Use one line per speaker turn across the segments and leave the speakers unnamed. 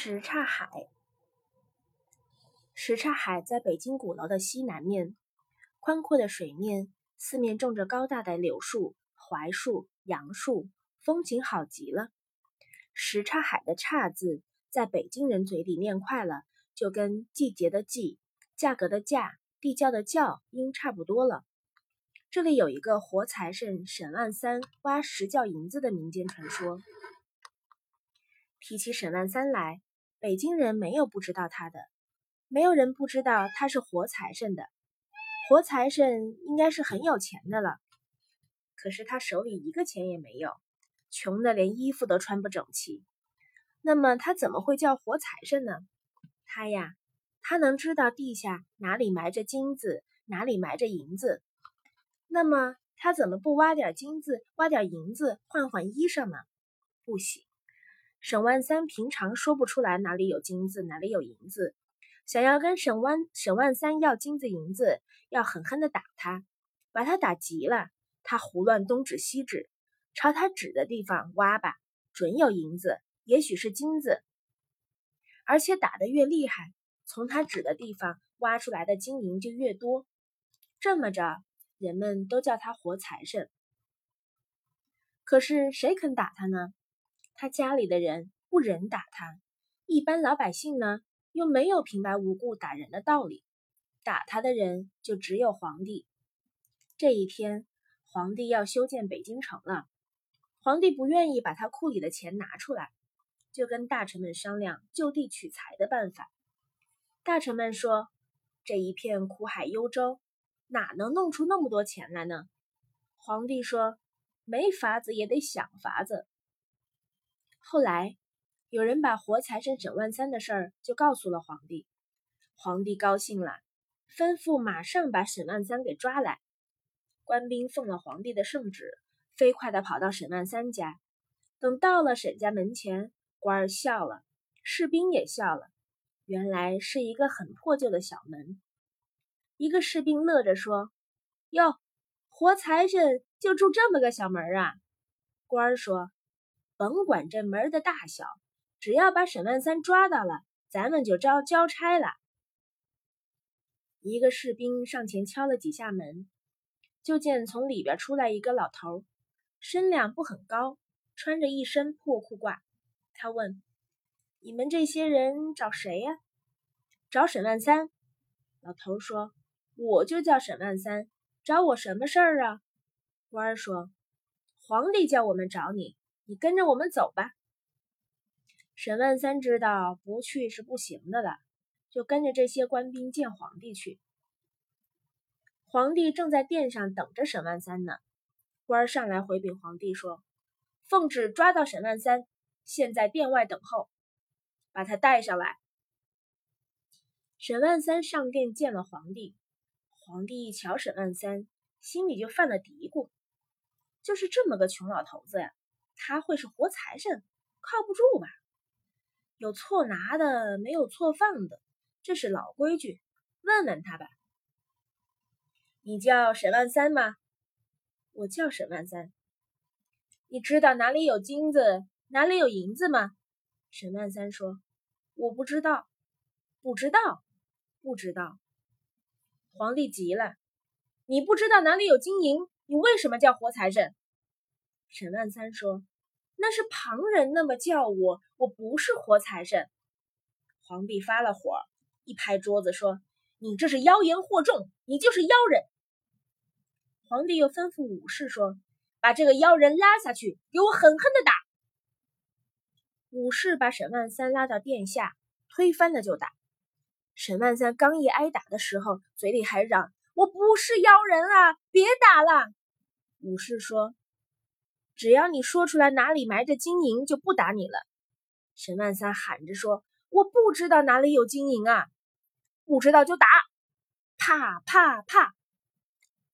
什刹海，什刹海在北京鼓楼的西南面，宽阔的水面，四面种着高大的柳树、槐树、杨树，风景好极了。什刹海的“刹”字，在北京人嘴里念快了，就跟季节的“季”、价格的“价”、地窖的“窖”音差不多了。这里有一个活财神沈万三挖石窖银子的民间传说。提起沈万三来，北京人没有不知道他的，没有人不知道他是活财神的。活财神应该是很有钱的了，可是他手里一个钱也没有，穷的连衣服都穿不整齐。那么他怎么会叫活财神呢？他呀，他能知道地下哪里埋着金子，哪里埋着银子。那么他怎么不挖点金子，挖点银子换换衣裳呢？不行。沈万三平常说不出来哪里有金子，哪里有银子。想要跟沈万沈万三要金子银子，要狠狠的打他，把他打急了，他胡乱东指西指，朝他指的地方挖吧，准有银子，也许是金子。而且打得越厉害，从他指的地方挖出来的金银就越多。这么着，人们都叫他活财神。可是谁肯打他呢？他家里的人不忍打他，一般老百姓呢又没有平白无故打人的道理，打他的人就只有皇帝。这一天，皇帝要修建北京城了，皇帝不愿意把他库里的钱拿出来，就跟大臣们商量就地取材的办法。大臣们说：“这一片苦海幽州，哪能弄出那么多钱来呢？”皇帝说：“没法子也得想法子。”后来，有人把活财神沈万三的事儿就告诉了皇帝，皇帝高兴了，吩咐马上把沈万三给抓来。官兵奉了皇帝的圣旨，飞快地跑到沈万三家。等到了沈家门前，官儿笑了，士兵也笑了。原来是一个很破旧的小门。一个士兵乐着说：“哟，活财神就住这么个小门啊？”官儿说。甭管这门的大小，只要把沈万三抓到了，咱们就招交差了。一个士兵上前敲了几下门，就见从里边出来一个老头，身量不很高，穿着一身破裤褂。他问：“你们这些人找谁呀？”“找沈万三。”老头说：“我就叫沈万三，找我什么事儿啊？”官儿说：“皇帝叫我们找你。”你跟着我们走吧。沈万三知道不去是不行的了，就跟着这些官兵见皇帝去。皇帝正在殿上等着沈万三呢。官儿上来回禀皇帝说：“奉旨抓到沈万三，现在殿外等候，把他带上来。”沈万三上殿见了皇帝，皇帝一瞧沈万三，心里就犯了嘀咕：就是这么个穷老头子呀。他会是活财神，靠不住吧？有错拿的，没有错放的，这是老规矩。问问他吧。你叫沈万三吗？我叫沈万三。你知道哪里有金子，哪里有银子吗？沈万三说：“我不知道，不知道，不知道。”皇帝急了：“你不知道哪里有金银，你为什么叫活财神？”沈万三说：“那是旁人那么叫我，我不是活财神。”皇帝发了火，一拍桌子说：“你这是妖言惑众，你就是妖人！”皇帝又吩咐武士说：“把这个妖人拉下去，给我狠狠的打。”武士把沈万三拉到殿下，推翻了就打。沈万三刚一挨打的时候，嘴里还嚷：“我不是妖人啊，别打了！”武士说。只要你说出来哪里埋着金银，就不打你了。沈万三喊着说：“我不知道哪里有金银啊，不知道就打！”啪啪啪，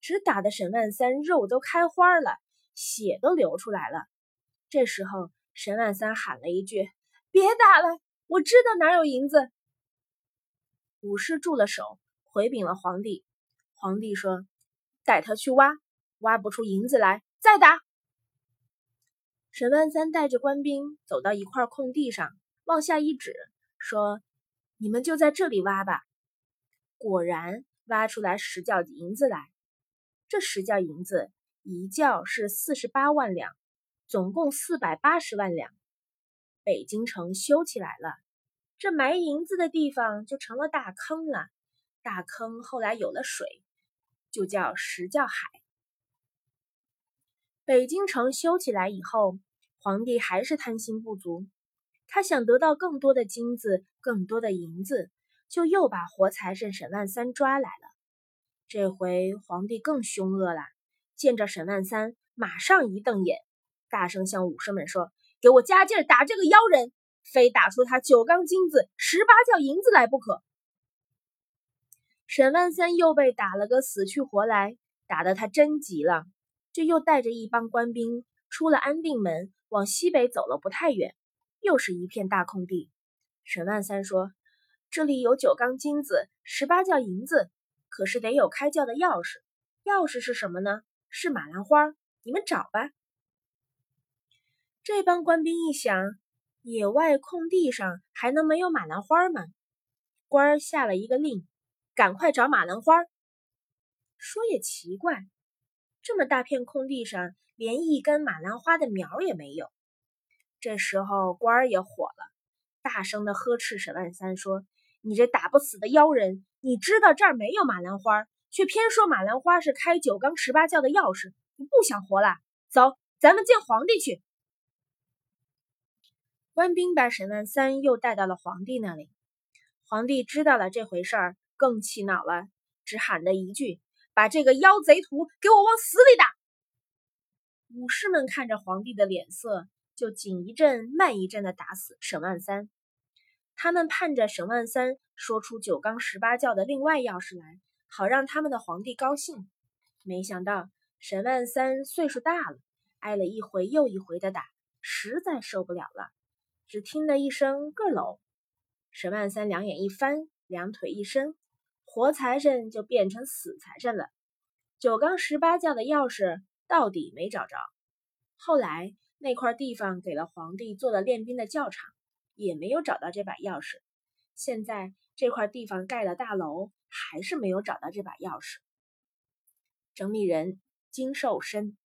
只打的沈万三肉都开花了，血都流出来了。这时候，沈万三喊了一句：“别打了，我知道哪有银子。”武士住了手，回禀了皇帝。皇帝说：“带他去挖，挖不出银子来，再打。”沈万三带着官兵走到一块空地上，往下一指，说：“你们就在这里挖吧。”果然挖出来十窖银子来。这十窖银子，一窖是四十八万两，总共四百八十万两。北京城修起来了，这埋银子的地方就成了大坑了。大坑后来有了水，就叫石窖海。北京城修起来以后，皇帝还是贪心不足，他想得到更多的金子、更多的银子，就又把活财神沈万三抓来了。这回皇帝更凶恶了，见着沈万三，马上一瞪眼，大声向武士们说：“给我加劲打这个妖人，非打出他九缸金子、十八窖银子来不可！”沈万三又被打了个死去活来，打得他真急了。就又带着一帮官兵出了安定门，往西北走了不太远，又是一片大空地。沈万三说：“这里有九缸金子，十八窖银子，可是得有开窖的钥匙。钥匙是什么呢？是马兰花。你们找吧。”这帮官兵一想，野外空地上还能没有马兰花吗？官儿下了一个令，赶快找马兰花。说也奇怪。这么大片空地上，连一根马兰花的苗也没有。这时候官儿也火了，大声的呵斥沈万三说：“你这打不死的妖人，你知道这儿没有马兰花，却偏说马兰花是开九缸十八窖的钥匙，你不想活了？走，咱们见皇帝去。”官兵把沈万三又带到了皇帝那里。皇帝知道了这回事儿，更气恼了，只喊了一句。把这个妖贼徒给我往死里打！武士们看着皇帝的脸色，就紧一阵慢一阵的打死沈万三。他们盼着沈万三说出九缸十八窖的另外钥匙来，好让他们的皇帝高兴。没想到沈万三岁数大了，挨了一回又一回的打，实在受不了了。只听得一声“个喽”，沈万三两眼一翻，两腿一伸。活财神就变成死财神了。九缸十八窖的钥匙到底没找着。后来那块地方给了皇帝做了练兵的教场，也没有找到这把钥匙。现在这块地方盖了大楼，还是没有找到这把钥匙。整理人：金寿申。